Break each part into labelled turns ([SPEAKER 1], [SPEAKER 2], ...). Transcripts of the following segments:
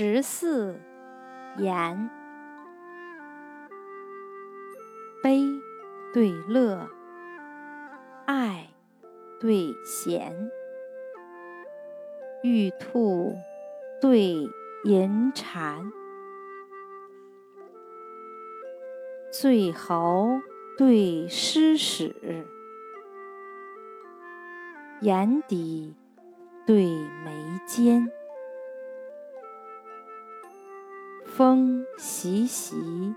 [SPEAKER 1] 十四言，悲对乐，爱对嫌，玉兔对银蟾，醉猴对诗史，眼底对眉间。风习习，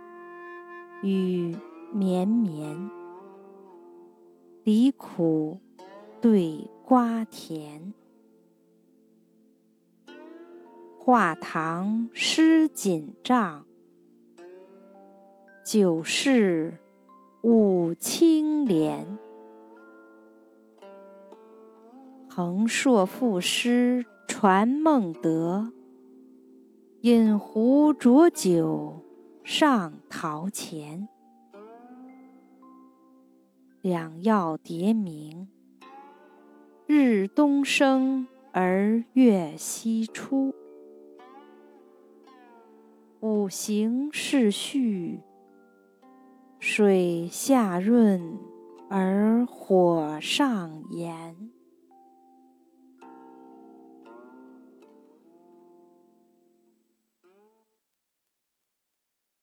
[SPEAKER 1] 雨绵绵，离苦对瓜甜。画堂诗锦帐，酒室舞青莲。横槊赋诗传孟德。饮壶浊酒上陶前，两曜叠明，日东升而月西出。五行是序，水下润而火上炎。